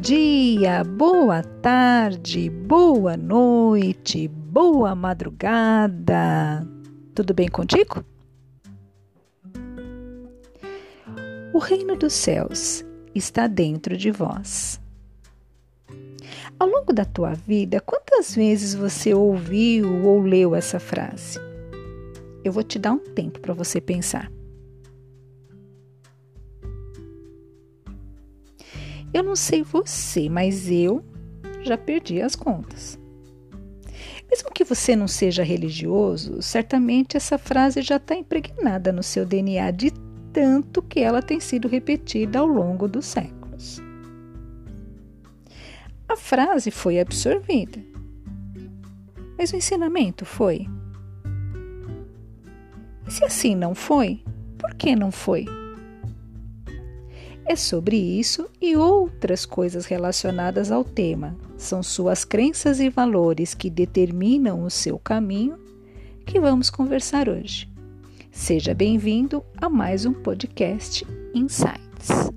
dia, boa tarde, boa noite, boa madrugada. Tudo bem contigo? O reino dos céus está dentro de vós. Ao longo da tua vida, quantas vezes você ouviu ou leu essa frase? Eu vou te dar um tempo para você pensar. Eu não sei você, mas eu já perdi as contas. Mesmo que você não seja religioso, certamente essa frase já está impregnada no seu DNA de tanto que ela tem sido repetida ao longo dos séculos. A frase foi absorvida, mas o ensinamento foi. E se assim não foi, por que não foi? É sobre isso e outras coisas relacionadas ao tema. São suas crenças e valores que determinam o seu caminho que vamos conversar hoje. Seja bem-vindo a mais um podcast Insights.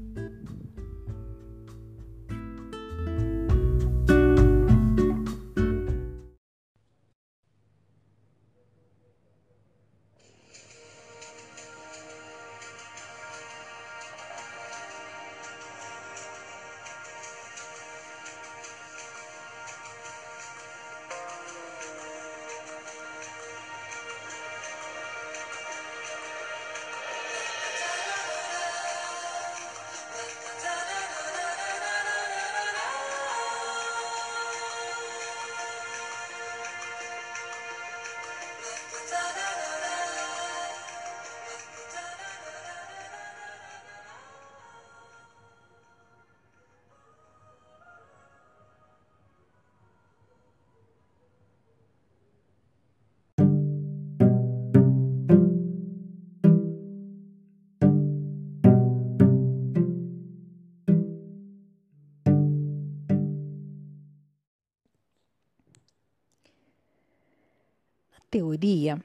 Teoria,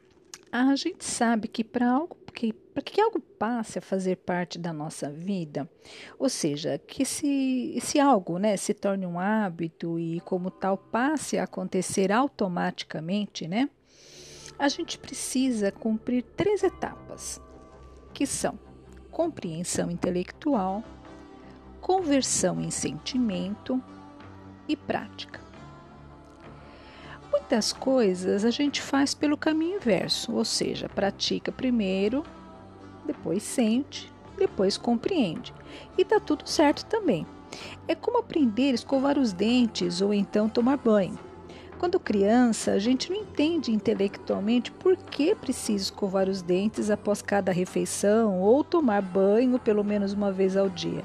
a gente sabe que para algo que para que algo passe a fazer parte da nossa vida, ou seja, que se algo, né, se torne um hábito e como tal passe a acontecer automaticamente, né? A gente precisa cumprir três etapas, que são compreensão intelectual, conversão em sentimento e prática. Muitas coisas a gente faz pelo caminho inverso, ou seja, pratica primeiro, depois sente, depois compreende. E tá tudo certo também. É como aprender a escovar os dentes ou então tomar banho. Quando criança, a gente não entende intelectualmente por que precisa escovar os dentes após cada refeição ou tomar banho pelo menos uma vez ao dia.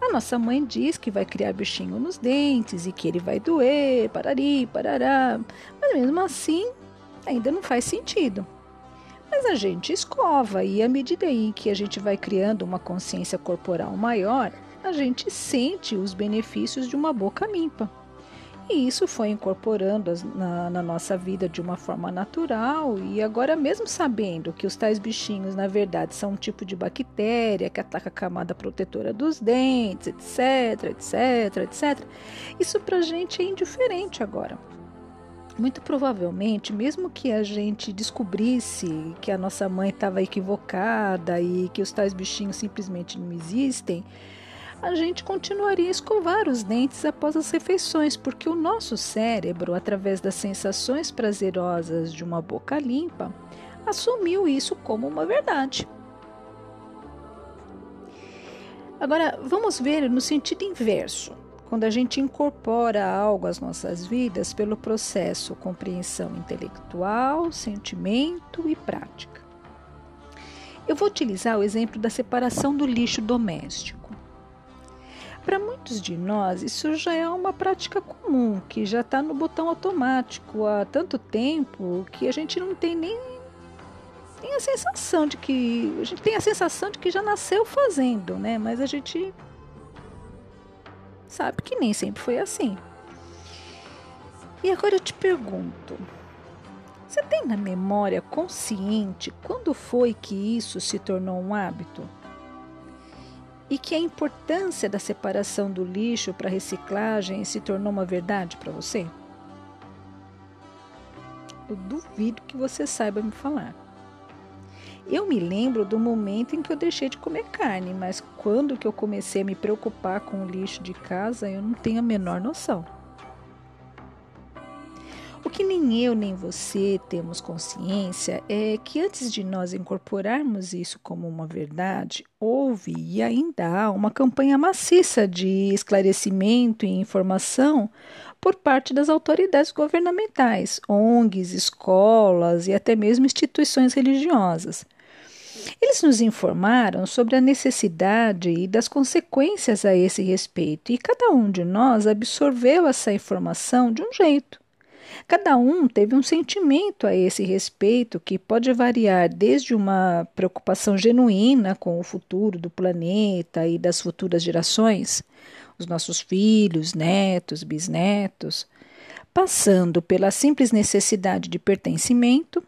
A nossa mãe diz que vai criar bichinho nos dentes e que ele vai doer, parari, parará. Mas mesmo assim, ainda não faz sentido. Mas a gente escova e à medida em que a gente vai criando uma consciência corporal maior, a gente sente os benefícios de uma boca limpa. E isso foi incorporando na, na, nossa vida de uma forma natural. E agora, mesmo sabendo que os tais bichinhos, na verdade, são um tipo de bactéria que ataca a camada protetora dos dentes, etc, etc, etc, isso pra gente é indiferente agora. Muito provavelmente, mesmo que a gente descobrisse que a nossa mãe estava equivocada e que os tais bichinhos simplesmente não existem, a gente continuaria a escovar os dentes após as refeições, porque o nosso cérebro, através das sensações prazerosas de uma boca limpa, assumiu isso como uma verdade. Agora, vamos ver no sentido inverso. Quando a gente incorpora algo às nossas vidas pelo processo compreensão intelectual, sentimento e prática. Eu vou utilizar o exemplo da separação do lixo doméstico. Para muitos de nós, isso já é uma prática comum, que já está no botão automático há tanto tempo que a gente não tem nem, nem a sensação de que. A gente tem a sensação de que já nasceu fazendo, né? Mas a gente sabe que nem sempre foi assim. E agora eu te pergunto: você tem na memória consciente quando foi que isso se tornou um hábito? E que a importância da separação do lixo para reciclagem se tornou uma verdade para você? Eu duvido que você saiba me falar. Eu me lembro do momento em que eu deixei de comer carne, mas quando que eu comecei a me preocupar com o lixo de casa, eu não tenho a menor noção. O que nem eu nem você temos consciência é que antes de nós incorporarmos isso como uma verdade, houve e ainda há uma campanha maciça de esclarecimento e informação por parte das autoridades governamentais, ONGs, escolas e até mesmo instituições religiosas. Eles nos informaram sobre a necessidade e das consequências a esse respeito, e cada um de nós absorveu essa informação de um jeito. Cada um teve um sentimento a esse respeito que pode variar desde uma preocupação genuína com o futuro do planeta e das futuras gerações, os nossos filhos, netos, bisnetos, passando pela simples necessidade de pertencimento,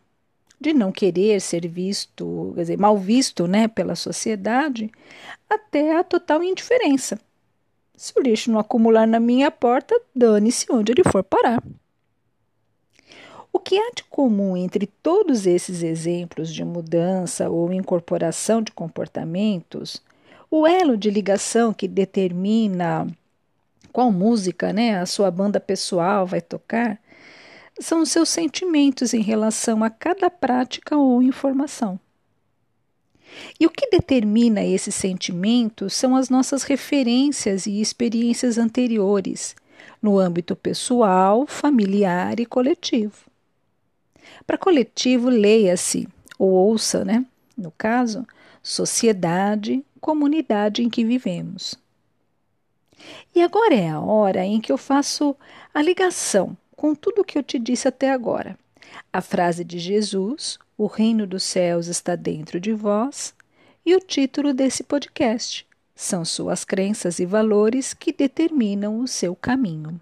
de não querer ser visto, quer dizer, mal visto, né, pela sociedade, até a total indiferença. Se o lixo não acumular na minha porta, dane-se onde ele for parar. O que há de comum entre todos esses exemplos de mudança ou incorporação de comportamentos, o elo de ligação que determina qual música né, a sua banda pessoal vai tocar, são os seus sentimentos em relação a cada prática ou informação. E o que determina esse sentimento são as nossas referências e experiências anteriores, no âmbito pessoal, familiar e coletivo. Para coletivo, leia-se, ou ouça, né? No caso, sociedade, comunidade em que vivemos. E agora é a hora em que eu faço a ligação com tudo o que eu te disse até agora. A frase de Jesus, o reino dos céus está dentro de vós, e o título desse podcast. São suas crenças e valores que determinam o seu caminho.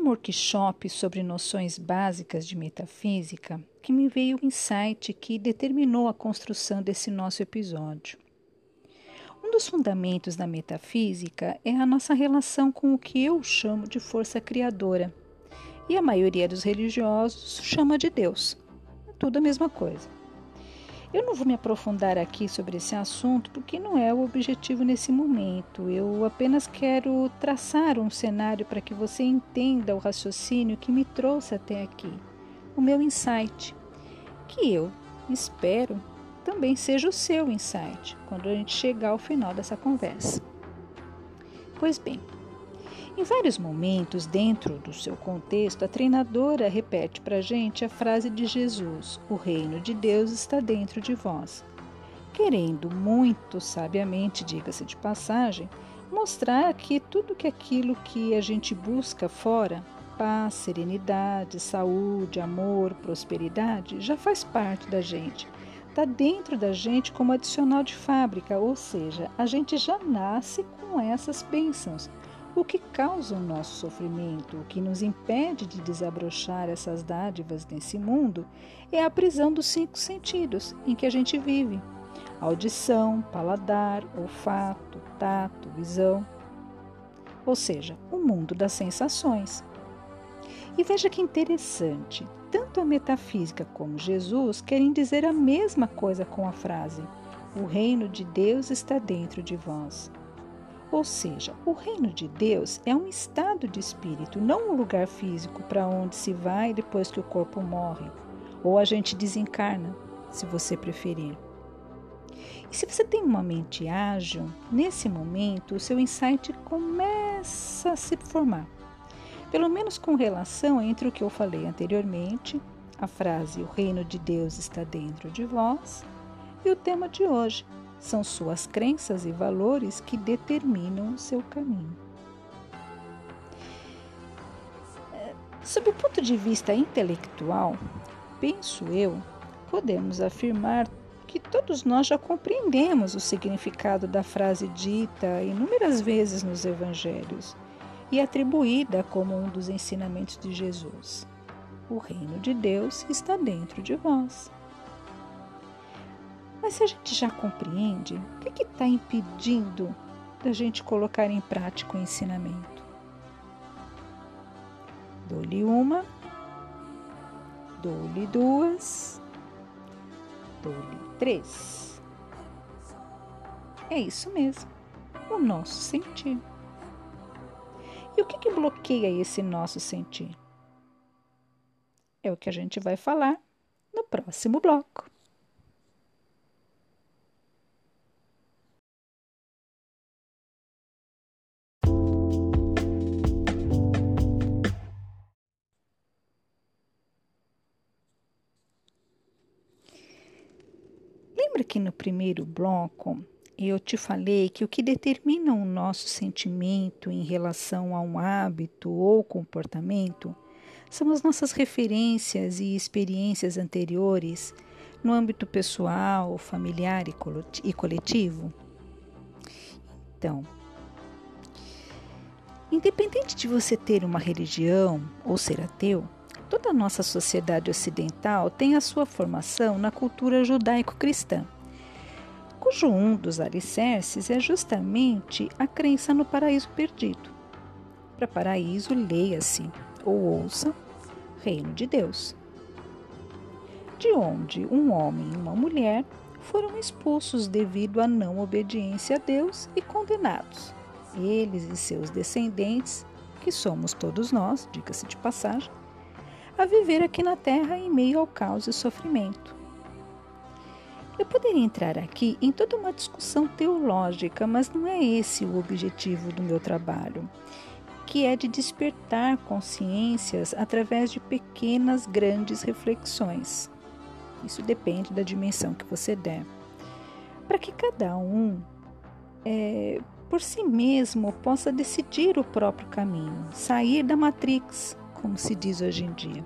Num workshop sobre noções básicas de metafísica que me veio o insight que determinou a construção desse nosso episódio. Um dos fundamentos da metafísica é a nossa relação com o que eu chamo de força criadora, e a maioria dos religiosos chama de Deus. É tudo a mesma coisa. Eu não vou me aprofundar aqui sobre esse assunto porque não é o objetivo nesse momento. Eu apenas quero traçar um cenário para que você entenda o raciocínio que me trouxe até aqui, o meu insight, que eu espero também seja o seu insight quando a gente chegar ao final dessa conversa. Pois bem, em vários momentos, dentro do seu contexto, a treinadora repete para a gente a frase de Jesus: O reino de Deus está dentro de vós. Querendo muito sabiamente, diga-se de passagem, mostrar que tudo que aquilo que a gente busca fora, paz, serenidade, saúde, amor, prosperidade, já faz parte da gente. Está dentro da gente como adicional de fábrica, ou seja, a gente já nasce com essas bênçãos o que causa o nosso sofrimento, o que nos impede de desabrochar essas dádivas nesse mundo, é a prisão dos cinco sentidos em que a gente vive: audição, paladar, olfato, tato, visão. Ou seja, o mundo das sensações. E veja que interessante, tanto a metafísica como Jesus querem dizer a mesma coisa com a frase: O reino de Deus está dentro de vós. Ou seja, o reino de Deus é um estado de espírito, não um lugar físico para onde se vai depois que o corpo morre, ou a gente desencarna, se você preferir. E se você tem uma mente ágil, nesse momento o seu insight começa a se formar. Pelo menos com relação entre o que eu falei anteriormente, a frase O reino de Deus está dentro de vós, e o tema de hoje, são suas crenças e valores que determinam o seu caminho. Sob o ponto de vista intelectual, penso eu, podemos afirmar que todos nós já compreendemos o significado da frase dita inúmeras vezes nos evangelhos e atribuída como um dos ensinamentos de Jesus. O reino de Deus está dentro de vós. Mas se a gente já compreende, o que está impedindo da gente colocar em prática o ensinamento? Dou-lhe uma, dou-lhe duas, dou-lhe três. É isso mesmo, o nosso sentir. E o que, que bloqueia esse nosso sentir? É o que a gente vai falar no próximo bloco. Lembra que no primeiro bloco eu te falei que o que determina o nosso sentimento em relação a um hábito ou comportamento são as nossas referências e experiências anteriores no âmbito pessoal, familiar e coletivo? Então, independente de você ter uma religião ou ser ateu, toda a nossa sociedade ocidental tem a sua formação na cultura judaico-cristã cujo um dos alicerces é justamente a crença no paraíso perdido. Para paraíso, leia-se ou ouça Reino de Deus, de onde um homem e uma mulher foram expulsos devido à não obediência a Deus e condenados. Eles e seus descendentes, que somos todos nós, diga-se de passagem, a viver aqui na terra em meio ao caos e sofrimento. Eu poderia entrar aqui em toda uma discussão teológica, mas não é esse o objetivo do meu trabalho, que é de despertar consciências através de pequenas, grandes reflexões. Isso depende da dimensão que você der. Para que cada um, é, por si mesmo, possa decidir o próprio caminho, sair da matrix, como se diz hoje em dia.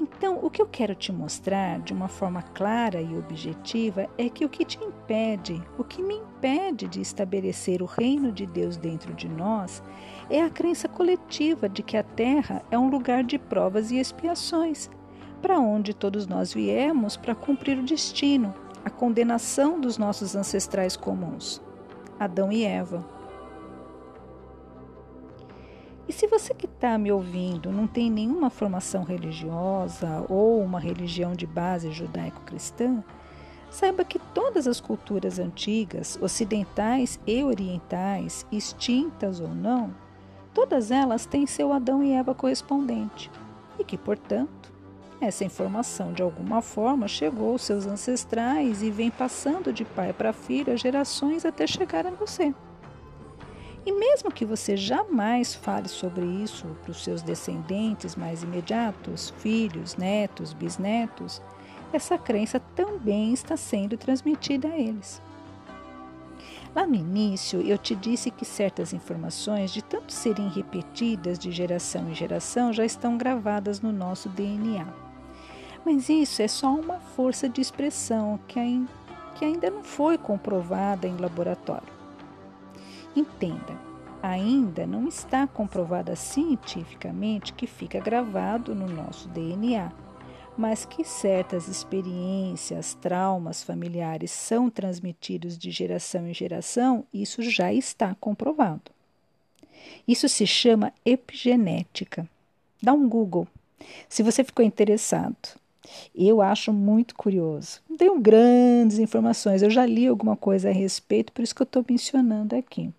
Então, o que eu quero te mostrar de uma forma clara e objetiva é que o que te impede, o que me impede de estabelecer o reino de Deus dentro de nós, é a crença coletiva de que a Terra é um lugar de provas e expiações, para onde todos nós viemos para cumprir o destino, a condenação dos nossos ancestrais comuns, Adão e Eva. E se você que está me ouvindo não tem nenhuma formação religiosa ou uma religião de base judaico-cristã, saiba que todas as culturas antigas, ocidentais e orientais, extintas ou não, todas elas têm seu Adão e Eva correspondente, e que, portanto, essa informação de alguma forma chegou aos seus ancestrais e vem passando de pai para filho gerações até chegar a você. E mesmo que você jamais fale sobre isso para os seus descendentes mais imediatos, filhos, netos, bisnetos, essa crença também está sendo transmitida a eles. Lá no início, eu te disse que certas informações, de tanto serem repetidas de geração em geração, já estão gravadas no nosso DNA. Mas isso é só uma força de expressão que ainda não foi comprovada em laboratório. Entenda, ainda não está comprovada cientificamente que fica gravado no nosso DNA, mas que certas experiências, traumas familiares são transmitidos de geração em geração, isso já está comprovado. Isso se chama epigenética. Dá um Google se você ficou interessado. Eu acho muito curioso. Tenho grandes informações, eu já li alguma coisa a respeito, por isso que eu estou mencionando aqui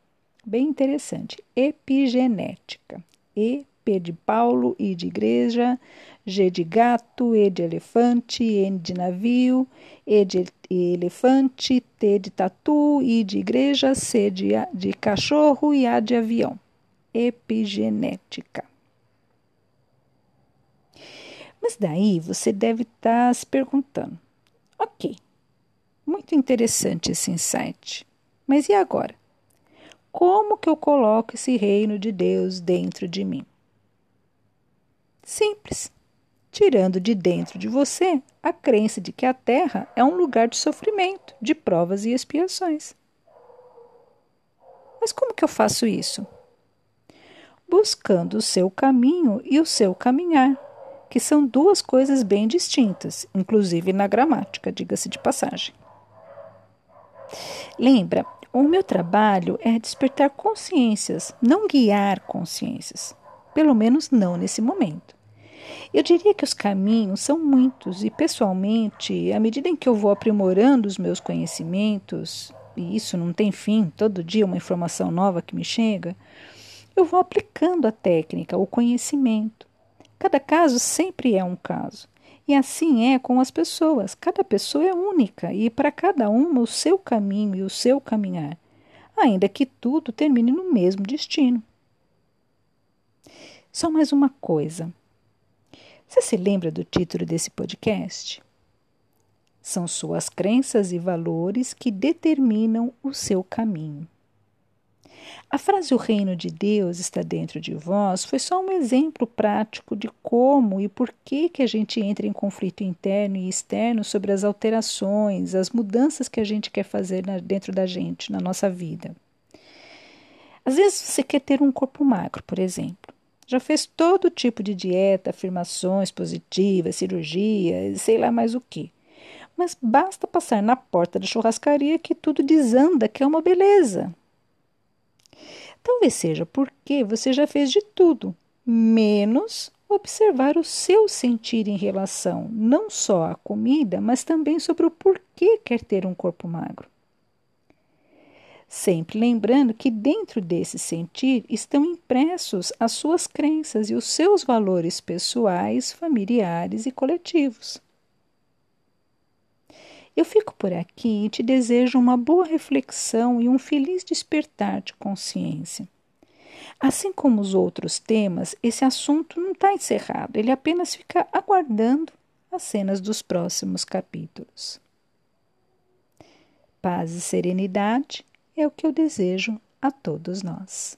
bem interessante. Epigenética. E, P de Paulo, I de igreja, G de gato, E de elefante, N de navio, E de elefante, T de tatu, I de igreja, C de, de cachorro e A de avião. Epigenética. Mas daí você deve estar tá se perguntando: ok, muito interessante esse insight, mas e agora? Como que eu coloco esse reino de Deus dentro de mim? Simples. tirando de dentro de você a crença de que a Terra é um lugar de sofrimento, de provas e expiações. Mas como que eu faço isso? Buscando o seu caminho e o seu caminhar, que são duas coisas bem distintas, inclusive na gramática, diga-se de passagem. Lembra, o meu trabalho é despertar consciências, não guiar consciências, pelo menos não nesse momento. Eu diria que os caminhos são muitos e, pessoalmente, à medida em que eu vou aprimorando os meus conhecimentos, e isso não tem fim, todo dia uma informação nova que me chega, eu vou aplicando a técnica, o conhecimento. Cada caso sempre é um caso. E assim é com as pessoas. Cada pessoa é única e para cada uma o seu caminho e o seu caminhar, ainda que tudo termine no mesmo destino. Só mais uma coisa. Você se lembra do título desse podcast? São suas crenças e valores que determinam o seu caminho. A frase O reino de Deus está dentro de vós foi só um exemplo prático de como e por que, que a gente entra em conflito interno e externo sobre as alterações, as mudanças que a gente quer fazer dentro da gente, na nossa vida. Às vezes você quer ter um corpo magro, por exemplo. Já fez todo tipo de dieta, afirmações positivas, cirurgia, sei lá mais o que. Mas basta passar na porta da churrascaria que tudo desanda, que é uma beleza. Talvez seja porque você já fez de tudo, menos observar o seu sentir em relação não só à comida, mas também sobre o porquê quer ter um corpo magro. Sempre lembrando que dentro desse sentir estão impressos as suas crenças e os seus valores pessoais, familiares e coletivos. Eu fico por aqui e te desejo uma boa reflexão e um feliz despertar de consciência. Assim como os outros temas, esse assunto não está encerrado, ele apenas fica aguardando as cenas dos próximos capítulos. Paz e serenidade é o que eu desejo a todos nós.